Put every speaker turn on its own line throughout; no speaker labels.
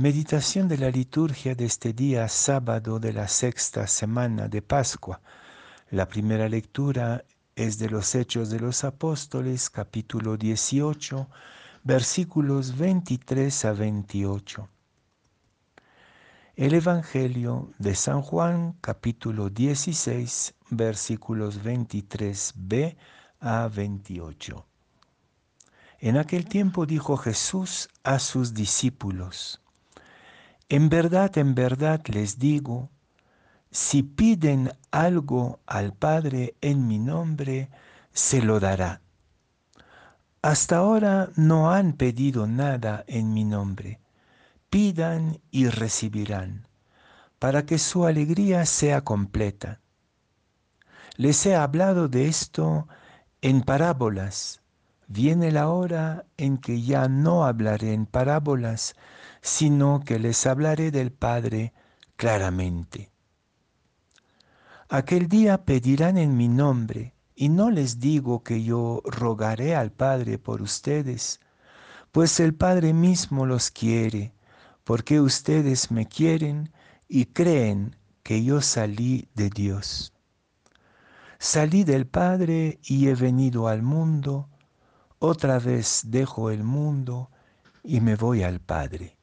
Meditación de la liturgia de este día sábado de la sexta semana de Pascua. La primera lectura es de los Hechos de los Apóstoles, capítulo 18, versículos 23 a 28. El Evangelio de San Juan, capítulo 16, versículos 23b a 28. En aquel tiempo dijo Jesús a sus discípulos, en verdad, en verdad les digo, si piden algo al Padre en mi nombre, se lo dará. Hasta ahora no han pedido nada en mi nombre. Pidan y recibirán, para que su alegría sea completa. Les he hablado de esto en parábolas. Viene la hora en que ya no hablaré en parábolas, sino que les hablaré del Padre claramente. Aquel día pedirán en mi nombre, y no les digo que yo rogaré al Padre por ustedes, pues el Padre mismo los quiere, porque ustedes me quieren y creen que yo salí de Dios. Salí del Padre y he venido al mundo, otra vez dejo el mundo y me voy al Padre.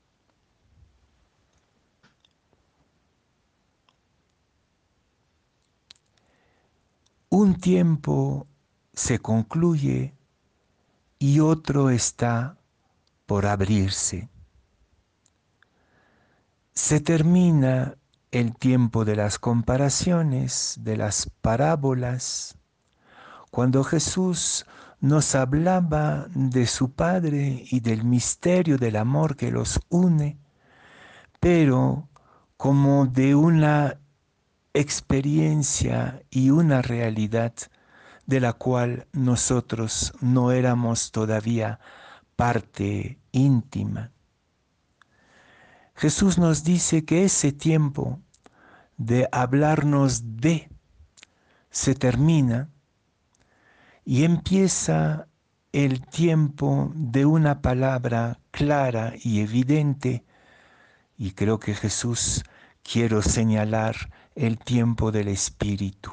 Un tiempo se concluye y otro está por abrirse. Se termina el tiempo de las comparaciones, de las parábolas, cuando Jesús nos hablaba de su Padre y del misterio del amor que los une, pero como de una experiencia y una realidad de la cual nosotros no éramos todavía parte íntima. Jesús nos dice que ese tiempo de hablarnos de se termina y empieza el tiempo de una palabra clara y evidente, y creo que Jesús quiero señalar el tiempo del Espíritu.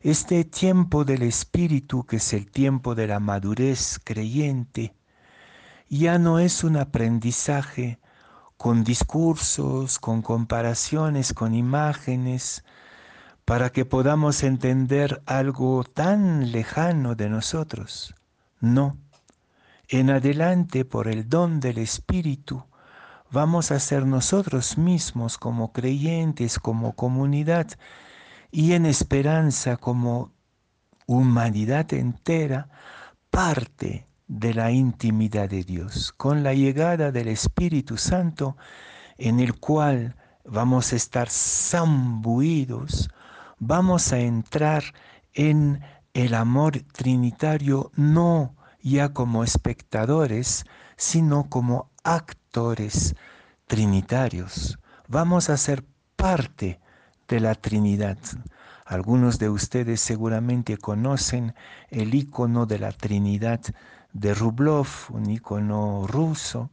Este tiempo del Espíritu, que es el tiempo de la madurez creyente, ya no es un aprendizaje con discursos, con comparaciones, con imágenes, para que podamos entender algo tan lejano de nosotros. No. En adelante, por el don del Espíritu, vamos a ser nosotros mismos como creyentes, como comunidad y en esperanza como humanidad entera, parte de la intimidad de Dios, con la llegada del Espíritu Santo en el cual vamos a estar zambuidos, vamos a entrar en el amor trinitario no ya como espectadores, sino como actores trinitarios. Vamos a ser parte de la Trinidad. Algunos de ustedes seguramente conocen el icono de la Trinidad de Rublov, un icono ruso.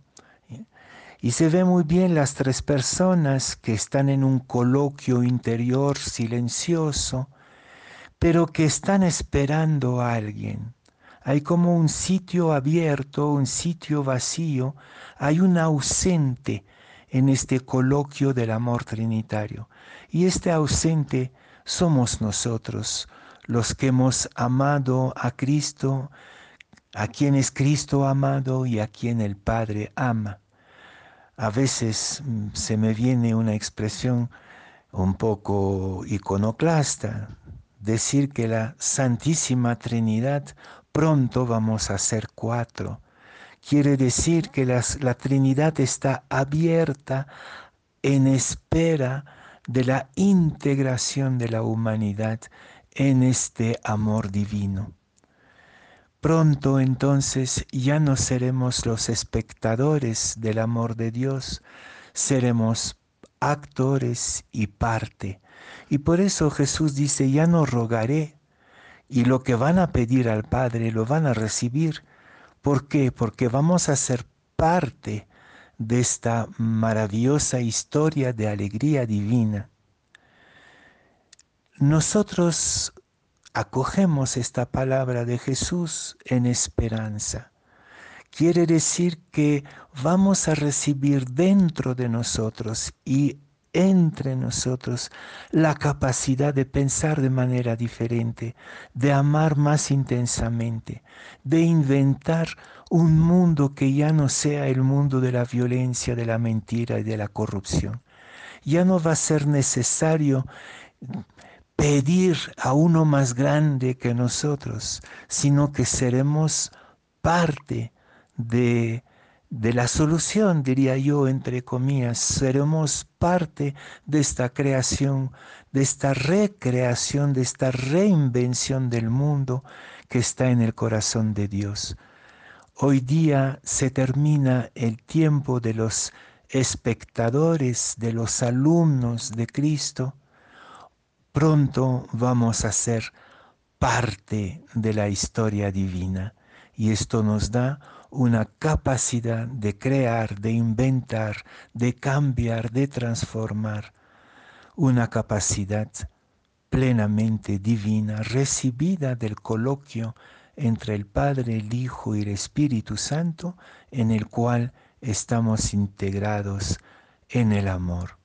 Y se ve muy bien las tres personas que están en un coloquio interior silencioso, pero que están esperando a alguien. Hay como un sitio abierto, un sitio vacío, hay un ausente en este coloquio del amor trinitario. Y este ausente somos nosotros, los que hemos amado a Cristo, a quien es Cristo amado y a quien el Padre ama. A veces mm, se me viene una expresión un poco iconoclasta, decir que la Santísima Trinidad pronto vamos a ser cuatro. Quiere decir que la Trinidad está abierta en espera de la integración de la humanidad en este amor divino. Pronto entonces ya no seremos los espectadores del amor de Dios, seremos actores y parte. Y por eso Jesús dice, ya no rogaré y lo que van a pedir al Padre lo van a recibir. ¿Por qué? Porque vamos a ser parte de esta maravillosa historia de alegría divina, nosotros acogemos esta palabra de Jesús en esperanza. Quiere decir que vamos a recibir dentro de nosotros y entre nosotros la capacidad de pensar de manera diferente, de amar más intensamente, de inventar un mundo que ya no sea el mundo de la violencia, de la mentira y de la corrupción. Ya no va a ser necesario pedir a uno más grande que nosotros, sino que seremos parte de de la solución, diría yo, entre comillas. Seremos parte de esta creación, de esta recreación, de esta reinvención del mundo que está en el corazón de Dios. Hoy día se termina el tiempo de los espectadores, de los alumnos de Cristo. Pronto vamos a ser parte de la historia divina y esto nos da una capacidad de crear, de inventar, de cambiar, de transformar, una capacidad plenamente divina recibida del coloquio entre el Padre, el Hijo y el Espíritu Santo, en el cual estamos integrados en el amor.